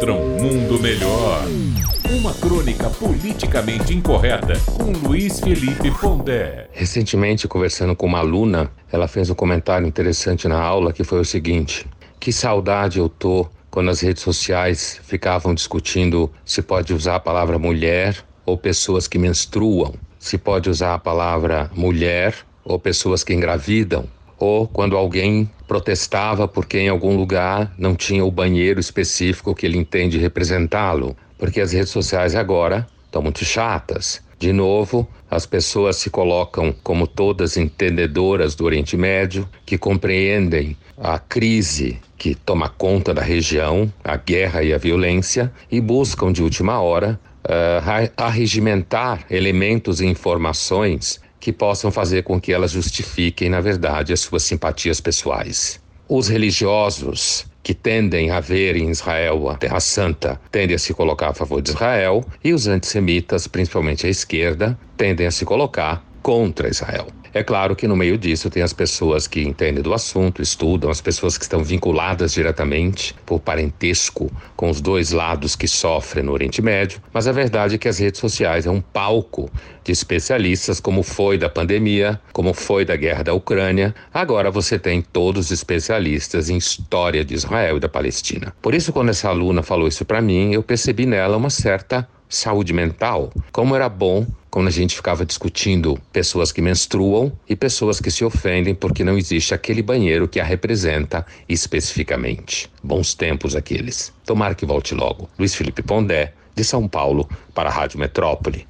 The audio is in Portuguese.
contra um mundo melhor. Uma crônica politicamente incorreta com Luiz Felipe Pondé. Recentemente, conversando com uma aluna, ela fez um comentário interessante na aula que foi o seguinte: Que saudade eu tô quando as redes sociais ficavam discutindo se pode usar a palavra mulher ou pessoas que menstruam, se pode usar a palavra mulher ou pessoas que engravidam, ou quando alguém protestava porque em algum lugar não tinha o banheiro específico que ele entende representá-lo, porque as redes sociais agora estão muito chatas. De novo, as pessoas se colocam como todas entendedoras do Oriente Médio, que compreendem a crise que toma conta da região, a guerra e a violência, e buscam de última hora uh, arregimentar elementos e informações que possam fazer com que elas justifiquem, na verdade, as suas simpatias pessoais. Os religiosos que tendem a ver em Israel a Terra Santa tendem a se colocar a favor de Israel e os antissemitas, principalmente a esquerda, tendem a se colocar contra Israel. É claro que no meio disso tem as pessoas que entendem do assunto, estudam, as pessoas que estão vinculadas diretamente por parentesco com os dois lados que sofrem no Oriente Médio, mas a verdade é que as redes sociais é um palco de especialistas, como foi da pandemia, como foi da guerra da Ucrânia. Agora você tem todos os especialistas em história de Israel e da Palestina. Por isso, quando essa aluna falou isso para mim, eu percebi nela uma certa saúde mental. Como era bom quando a gente ficava discutindo pessoas que menstruam e pessoas que se ofendem porque não existe aquele banheiro que a representa especificamente. Bons tempos aqueles. Tomara que volte logo. Luiz Felipe Pondé, de São Paulo, para a Rádio Metrópole.